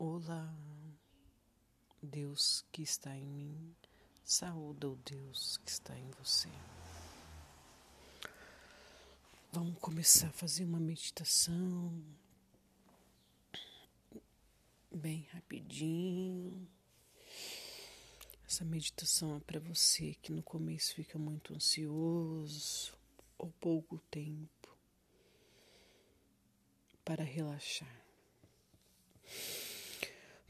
Olá, Deus que está em mim, saúda o Deus que está em você. Vamos começar a fazer uma meditação bem rapidinho. Essa meditação é para você que no começo fica muito ansioso ou pouco tempo para relaxar.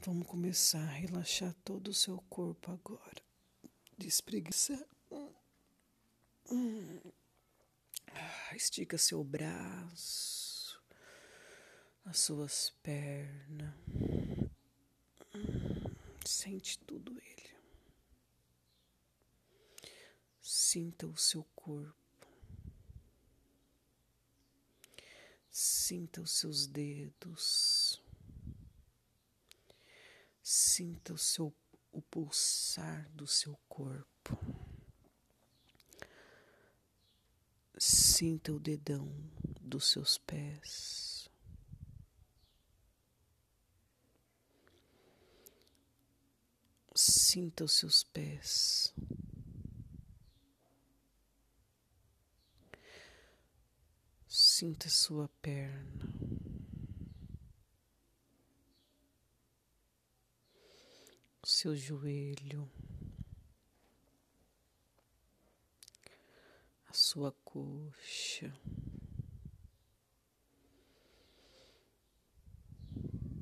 Vamos começar a relaxar todo o seu corpo agora. Despreguiçar. Ah, estica seu braço, as suas pernas. Sente tudo ele. Sinta o seu corpo. Sinta os seus dedos. Sinta o seu o pulsar do seu corpo. Sinta o dedão dos seus pés. Sinta os seus pés. Sinta sua perna. Seu joelho, a sua coxa.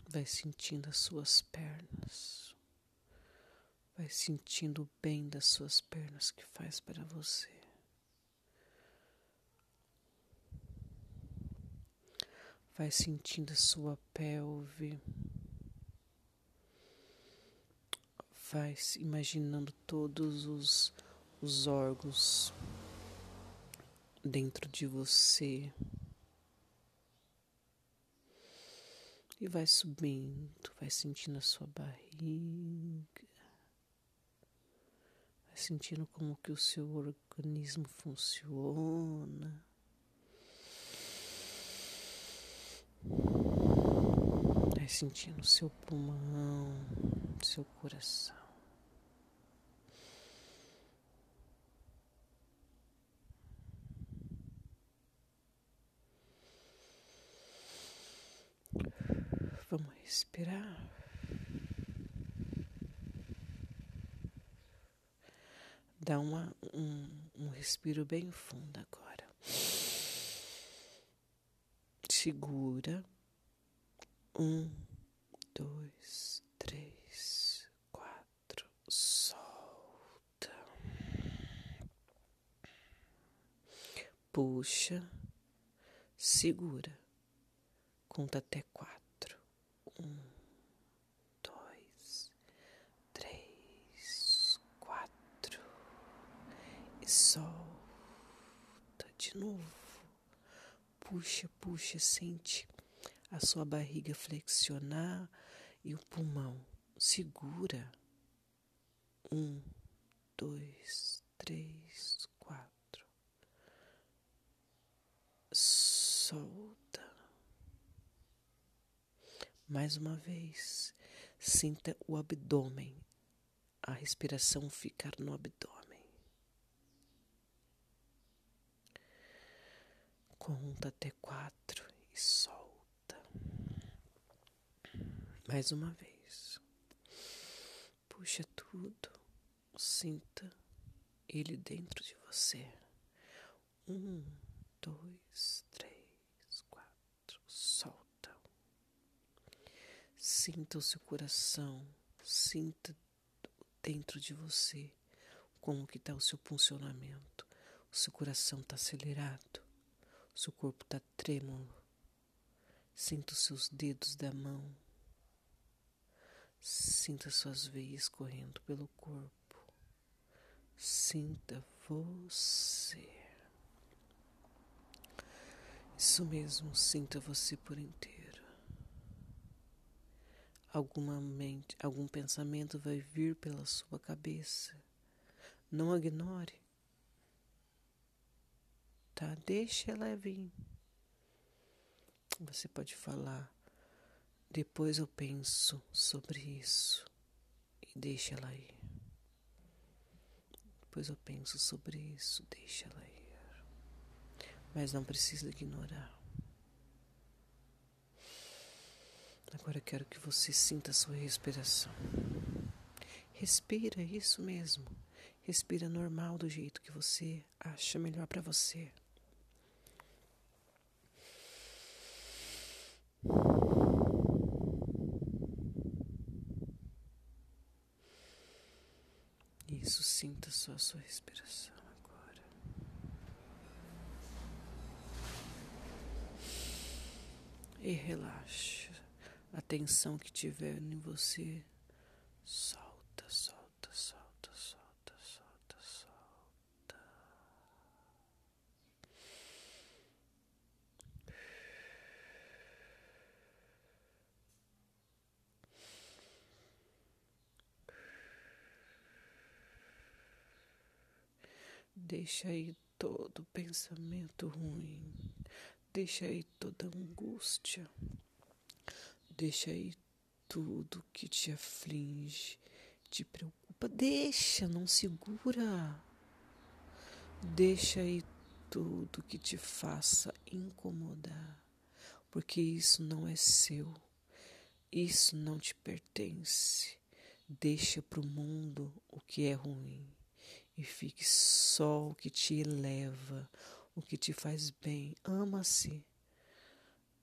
Vai sentindo as suas pernas. Vai sentindo o bem das suas pernas que faz para você. Vai sentindo a sua pelve. Vai imaginando todos os, os órgãos dentro de você. E vai subindo, vai sentindo a sua barriga, vai sentindo como que o seu organismo funciona. Vai sentindo o seu pulmão seu coração. Vamos respirar. Dá uma, um, um respiro bem fundo agora. Segura. Um, dois, três, quatro, solta, puxa, segura, conta até quatro, um, dois, três, quatro, e solta de novo, puxa, puxa, sente a sua barriga flexionar e o pulmão segura. Um, dois, três, quatro. Solta. Mais uma vez, sinta o abdômen, a respiração ficar no abdômen. Conta até quatro e solta. Mais uma vez. Puxa tudo. Sinta ele dentro de você. Um, dois, três, quatro. Solta. Sinta o seu coração. Sinta dentro de você como que está o seu funcionamento. O seu coração está acelerado. O seu corpo está trêmulo. Sinta os seus dedos da mão Sinta suas veias correndo pelo corpo. Sinta você. Isso mesmo, sinta você por inteiro. Alguma mente, algum pensamento vai vir pela sua cabeça. Não ignore. Tá? Deixa ela vir. Você pode falar Depois eu penso sobre isso e deixa ela ir. Depois eu penso sobre isso, deixa ela ir. Mas não precisa ignorar. Agora quero que você sinta a sua respiração. Respira, isso mesmo. Respira normal do jeito que você acha melhor para você. Isso, sinta só a sua respiração agora. E relaxa. A tensão que tiver em você, solta, solta, solta, solta, solta, solta. Deixa aí todo pensamento ruim, deixa aí toda angústia. Deixa aí tudo que te aflige, te preocupa. Deixa, não segura. Deixa aí tudo que te faça incomodar, porque isso não é seu, isso não te pertence. Deixa para o mundo o que é ruim e fique só o que te eleva, o que te faz bem. Ama-se,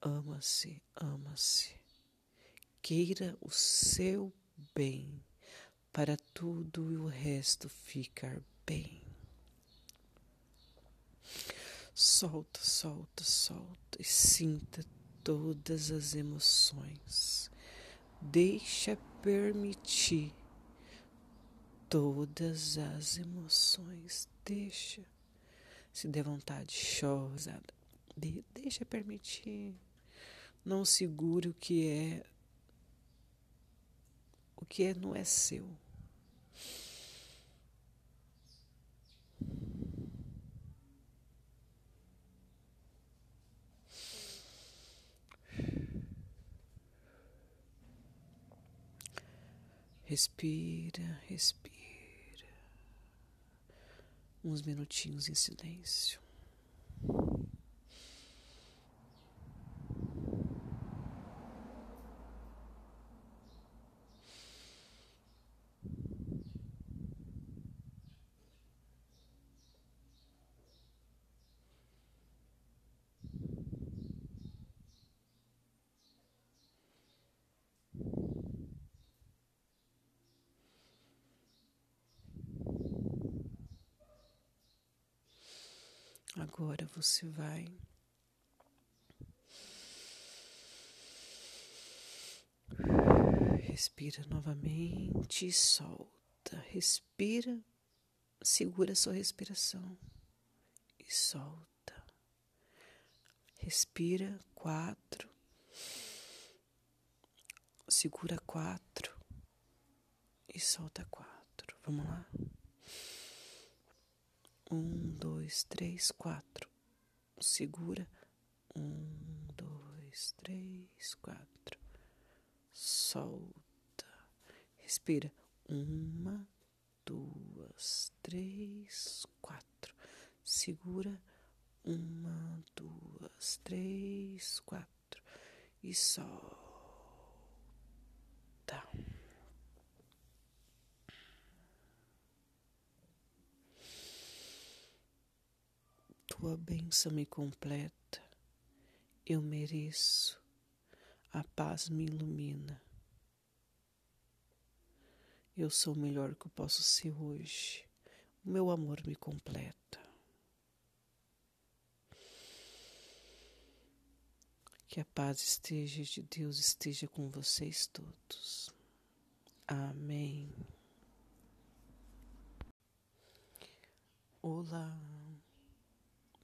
ama-se, ama-se queira o seu bem, para tudo e o resto ficar bem. Solta, solta, solta e sinta todas as emoções. Deixa permitir todas as emoções. Deixa. Se der vontade, chora. Deixa permitir. Não segure o que é o que é, não é seu. Respira, respira. Uns minutinhos em silêncio. Agora você vai respira novamente, solta, respira, segura sua respiração e solta. Respira quatro, segura quatro e solta quatro. Vamos lá. Um, dois, três, quatro. Segura. Um, dois, três, quatro. Solta. Respira. Uma, duas, três, quatro. Segura. Uma, duas, três, quatro. E solta. Tua bênção me completa, eu mereço, a paz me ilumina. Eu sou o melhor que eu posso ser hoje, o meu amor me completa. Que a paz esteja de Deus esteja com vocês todos. Amém. Olá.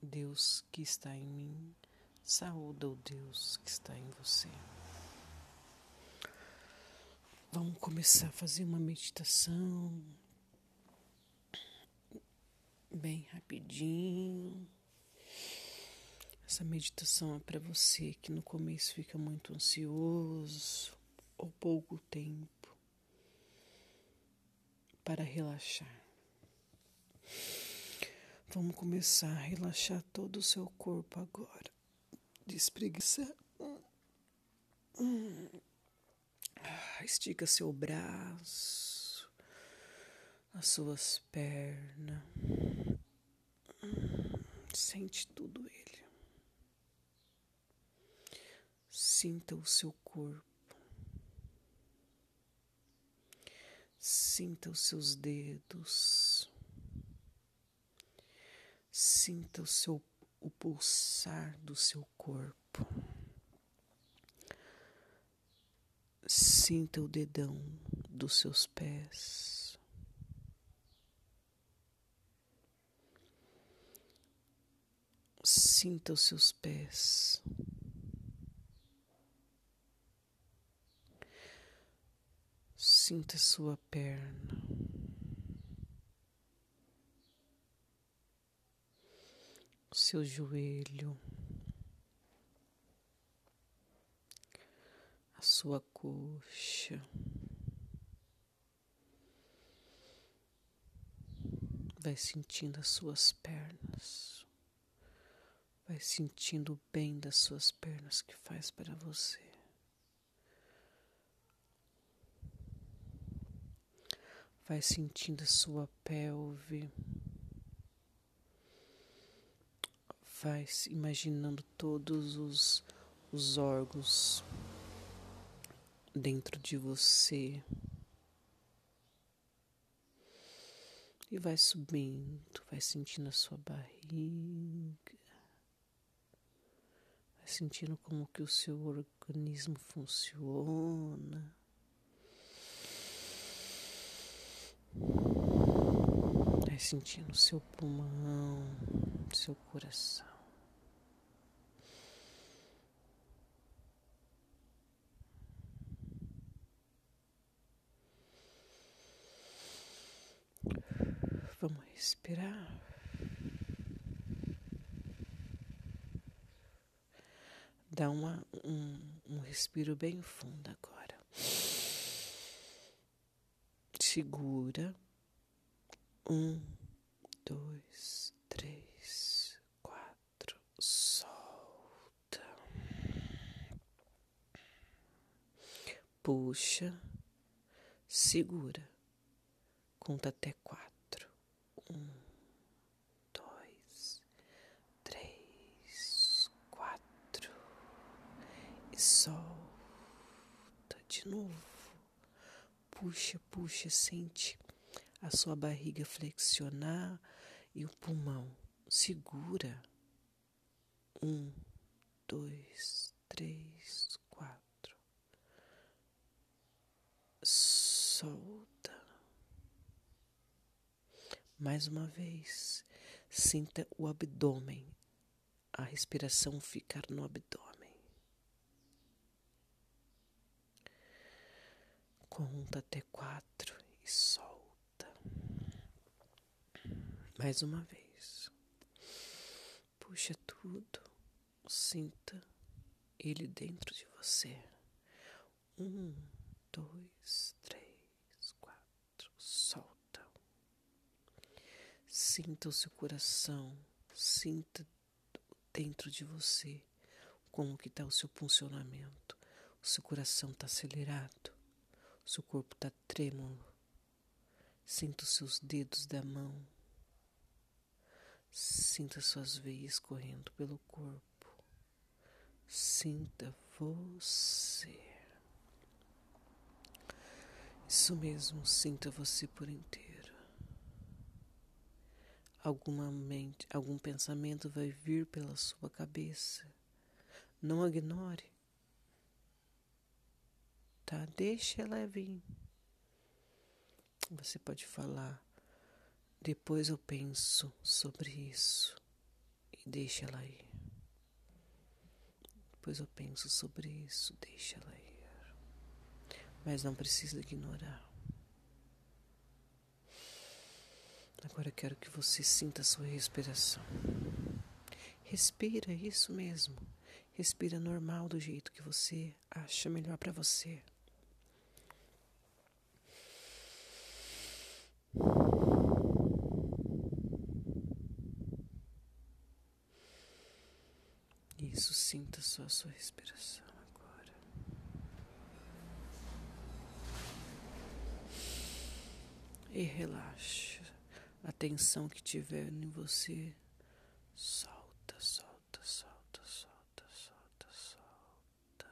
Deus que está em mim, saúda o Deus que está em você. Vamos começar a fazer uma meditação bem rapidinho. Essa meditação é para você que no começo fica muito ansioso ou pouco tempo para relaxar. Vamos começar a relaxar todo o seu corpo agora. Despreguiça. Estica seu braço, as suas pernas. Sente tudo ele. Sinta o seu corpo. Sinta os seus dedos. Sinta o seu o pulsar do seu corpo. Sinta o dedão dos seus pés. Sinta os seus pés. Sinta sua perna. Seu joelho. A sua coxa. Vai sentindo as suas pernas. Vai sentindo o bem das suas pernas que faz para você. Vai sentindo a sua pelve. Vai imaginando todos os, os órgãos dentro de você. E vai subindo, vai sentindo a sua barriga. Vai sentindo como que o seu organismo funciona. Vai sentindo seu pulmão, seu coração. Vamos respirar. Dá uma, um, um respiro bem fundo agora segura. Um, dois, três, quatro, solta. Puxa, segura, conta até quatro. Um, dois, três, quatro, e solta de novo puxa, puxa, sente a sua barriga flexionar e o pulmão. Segura. Um, dois, três, quatro. Solta. Mais uma vez. Sinta o abdômen, a respiração ficar no abdômen. Conta até quatro e solta. Mais uma vez. Puxa tudo. Sinta ele dentro de você. Um, dois, três, quatro. Solta. Sinta o seu coração. Sinta dentro de você como que está o seu funcionamento. O seu coração está acelerado. Seu corpo está trêmulo. Sinta os seus dedos da mão. Sinta suas veias correndo pelo corpo. Sinta você. Isso mesmo, sinta você por inteiro. Alguma mente, algum pensamento vai vir pela sua cabeça. Não ignore tá? Deixa ela vir. Você pode falar, depois eu penso sobre isso e deixa ela ir. Depois eu penso sobre isso, deixa ela ir. Mas não precisa ignorar. Agora quero que você sinta a sua respiração. Respira, isso mesmo. Respira normal do jeito que você acha melhor para você. Isso, sinta só a sua respiração agora. E relaxa. A tensão que tiver em você, solta, solta, solta, solta, solta, solta.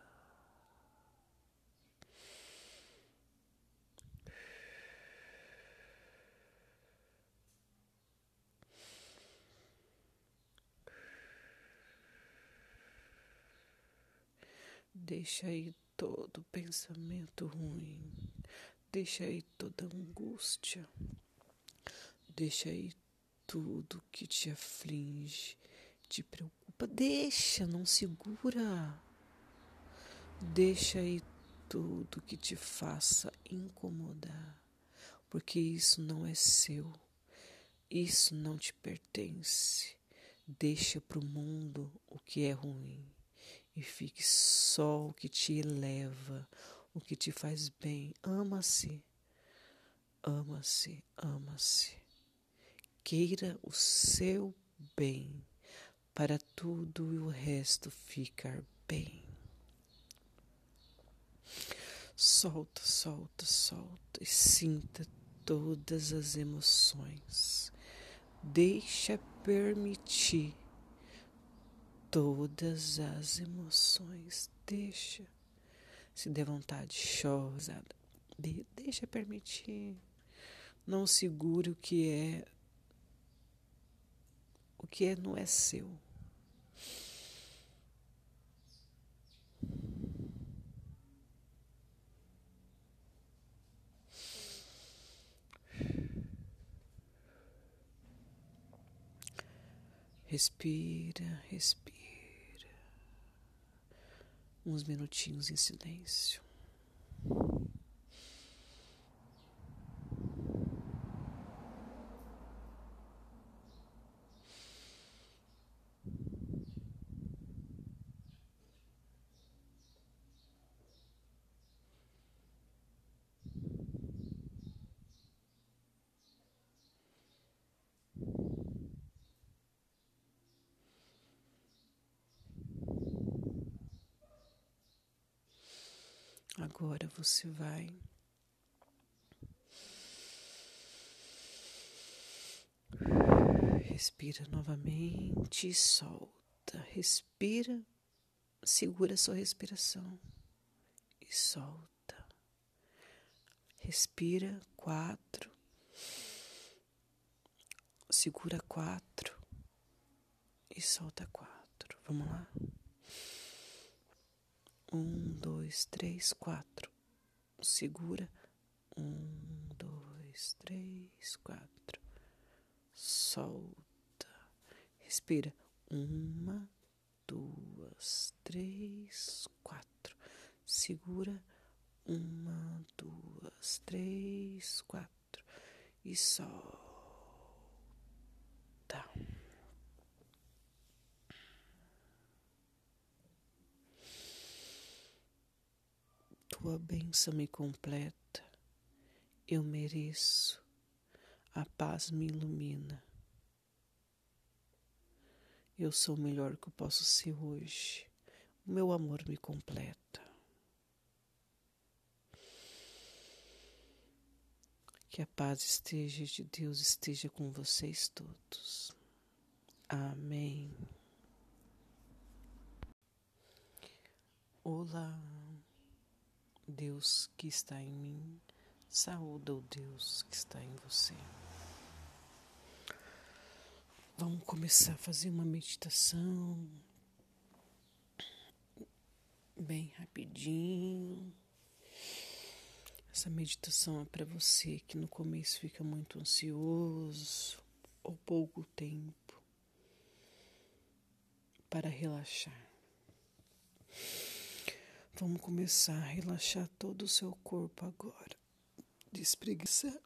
Deixa aí todo pensamento ruim, deixa aí toda angústia, deixa aí tudo que te aflige, te preocupa. Deixa, não segura. Deixa aí tudo que te faça incomodar, porque isso não é seu, isso não te pertence. Deixa para o mundo o que é ruim e fique só o que te eleva, o que te faz bem. Ama-se, ama-se, ama-se. Queira o seu bem para tudo e o resto ficar bem. Solta, solta, solta e sinta todas as emoções. Deixa permitir todas as emoções. Deixa. Se der vontade, chora. De, deixa permitir. Não segure o que é. O que é não é seu. Respira, respira. Uns minutinhos em silêncio. Agora você vai respira novamente e solta. Respira, segura sua respiração e solta. Respira quatro, segura quatro e solta quatro. Vamos lá. Um, dois, três, quatro. Segura. Um, dois, três, quatro. Solta. Respira. Uma, duas, três, quatro. Segura. Uma, duas, três, quatro. E solta. Tua bênção me completa, eu mereço, a paz me ilumina. Eu sou o melhor que eu posso ser hoje, o meu amor me completa. Que a paz esteja de Deus esteja com vocês todos. Amém. Olá. Deus que está em mim, saúda o Deus que está em você. Vamos começar a fazer uma meditação bem rapidinho. Essa meditação é para você que no começo fica muito ansioso ou pouco tempo para relaxar. Vamos começar a relaxar todo o seu corpo agora. Despreguiça.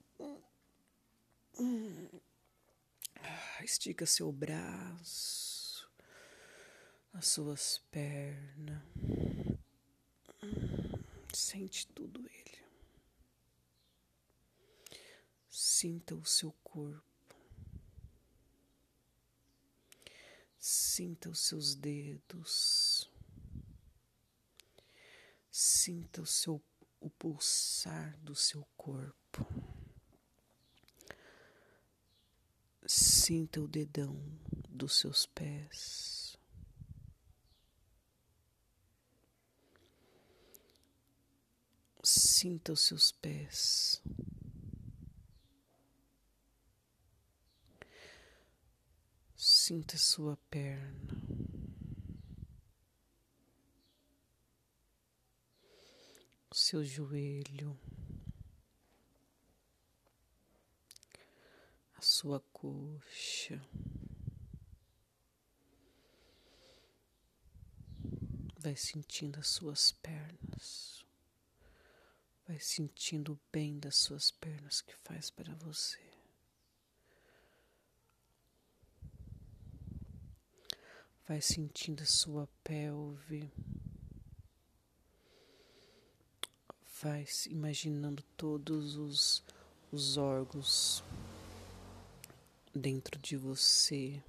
Estica seu braço, as suas pernas. Sente tudo ele. Sinta o seu corpo. Sinta os seus dedos. Sinta o seu o pulsar do seu corpo. Sinta o dedão dos seus pés. Sinta os seus pés. Sinta sua perna. Seu joelho. A sua coxa. Vai sentindo as suas pernas. Vai sentindo o bem das suas pernas que faz para você. Vai sentindo a sua pelve. Vai imaginando todos os, os órgãos dentro de você.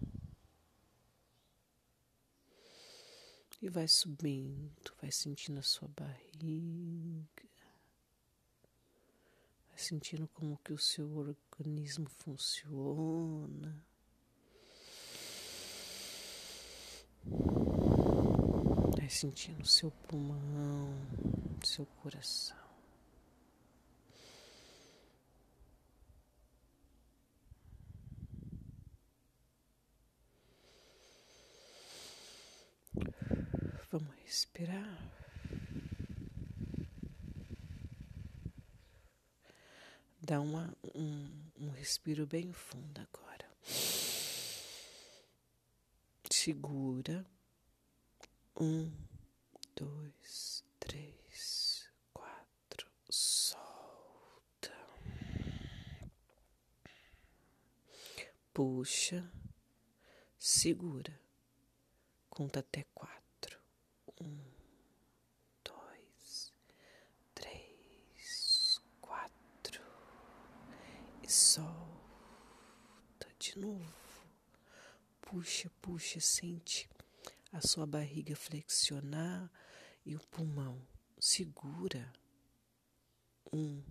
E vai subindo, vai sentindo a sua barriga sentindo como que o seu organismo funciona. Vai sentindo o seu pulmão, seu coração. Vamos respirar. Dá uma, um, um respiro bem fundo agora. Segura. Um, dois, três, quatro. Solta. Puxa. Segura. Conta até quatro. Um. solta de novo. Puxa, puxa, sente a sua barriga flexionar e o pulmão. Segura. Um,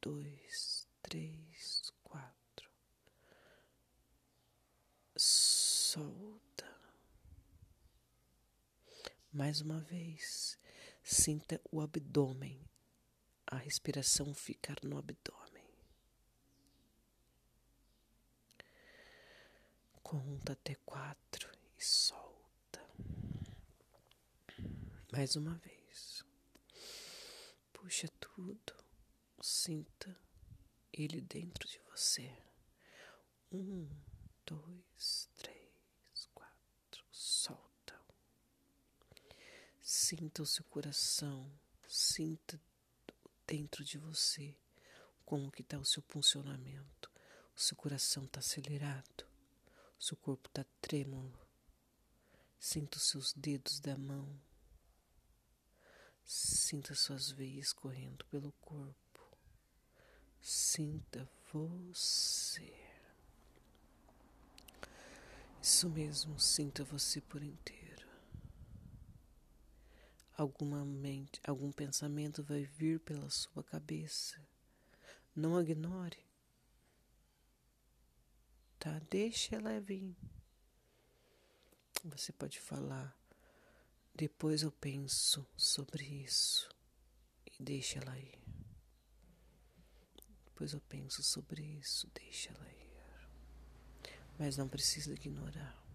dois, três, quatro. Solta. Mais uma vez. Sinta o abdômen. A respiração ficar no abdômen. Conta até quatro e solta. Mais uma vez. Puxa tudo. Sinta ele dentro de você. Um, dois, três, quatro. Solta. Sinta o seu coração. Sinta dentro de você como que está o seu funcionamento. O seu coração está acelerado. Seu corpo está trêmulo. Sinta os seus dedos da mão. Sinta suas veias correndo pelo corpo. Sinta você. Isso mesmo, sinta você por inteiro. Alguma mente, algum pensamento vai vir pela sua cabeça. Não ignore tá? Deixa ela vir. Você pode falar, depois eu penso sobre isso e deixa ela ir. Depois eu penso sobre isso, deixa ela ir. Mas não precisa ignorar.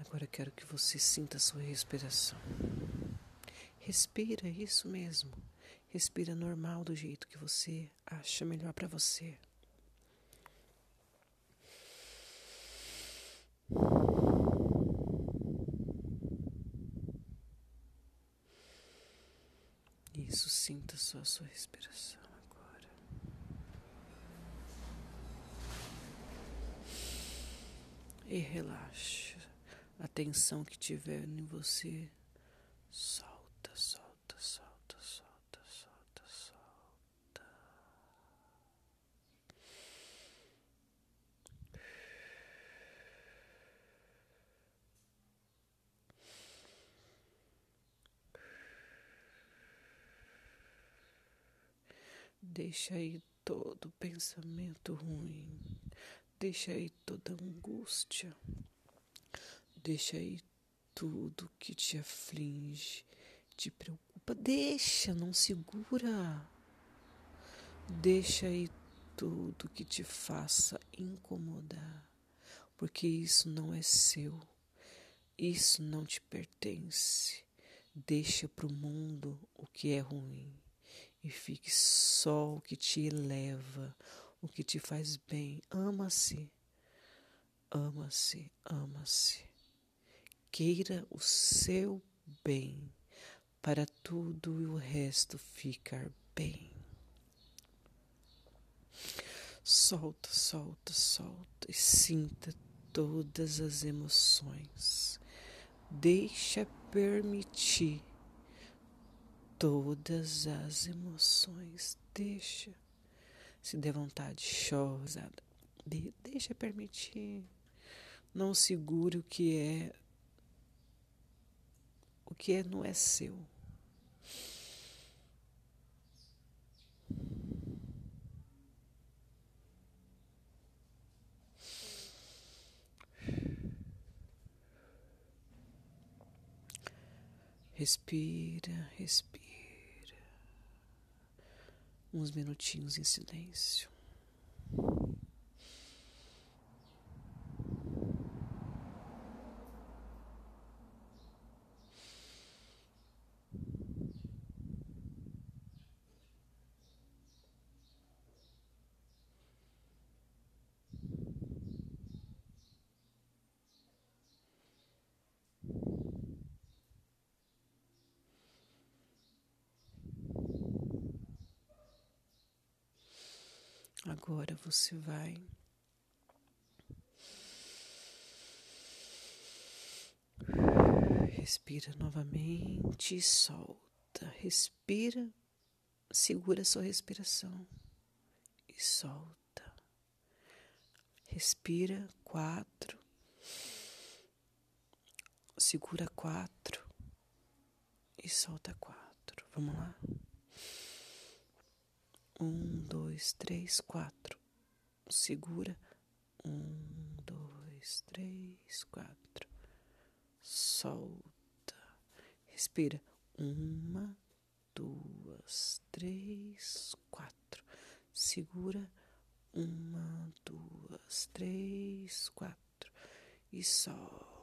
Agora quero que você sinta a sua respiração. Respira, isso mesmo. Respira normal do jeito que você acha melhor para você. Isso, sinta só a sua respiração agora. e relaxa. A tensão que tiver em você, solta, solta, solta, solta, solta, solta. Deixa aí todo pensamento ruim, deixa aí toda angústia, deixa aí tudo que te aflige, te preocupa, deixa, não segura. Deixa aí tudo que te faça incomodar, porque isso não é seu, isso não te pertence. Deixa para o mundo o que é ruim e fique só o que te eleva, o que te faz bem. Ama-se, ama-se, ama-se. Queira o seu bem para tudo e o resto ficar bem. Solta, solta, solta e sinta todas as emoções. Deixa permitir todas as emoções. Deixa. Se der vontade, chora. De, deixa permitir. Não segure o que é. Que é não é seu. Respira, respira uns minutinhos em silêncio. Agora você vai respira novamente e solta. Respira, segura sua respiração e solta. Respira quatro, segura quatro e solta quatro. Vamos lá. Um, dois, três, quatro. Segura. Um, dois, três, quatro. Solta. Respira. Uma, duas, três, quatro. Segura. Uma, duas, três, quatro. E solta.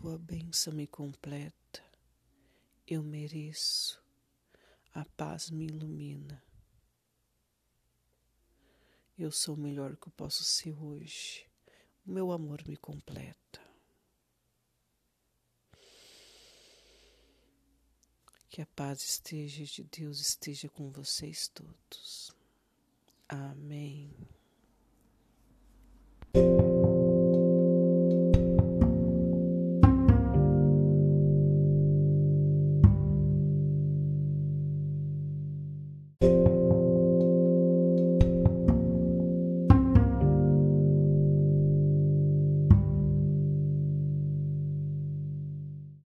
Tua bênção me completa. Eu mereço. A paz me ilumina. Eu sou o melhor que eu posso ser hoje. O meu amor me completa. Que a paz esteja de Deus esteja com vocês todos. Amém.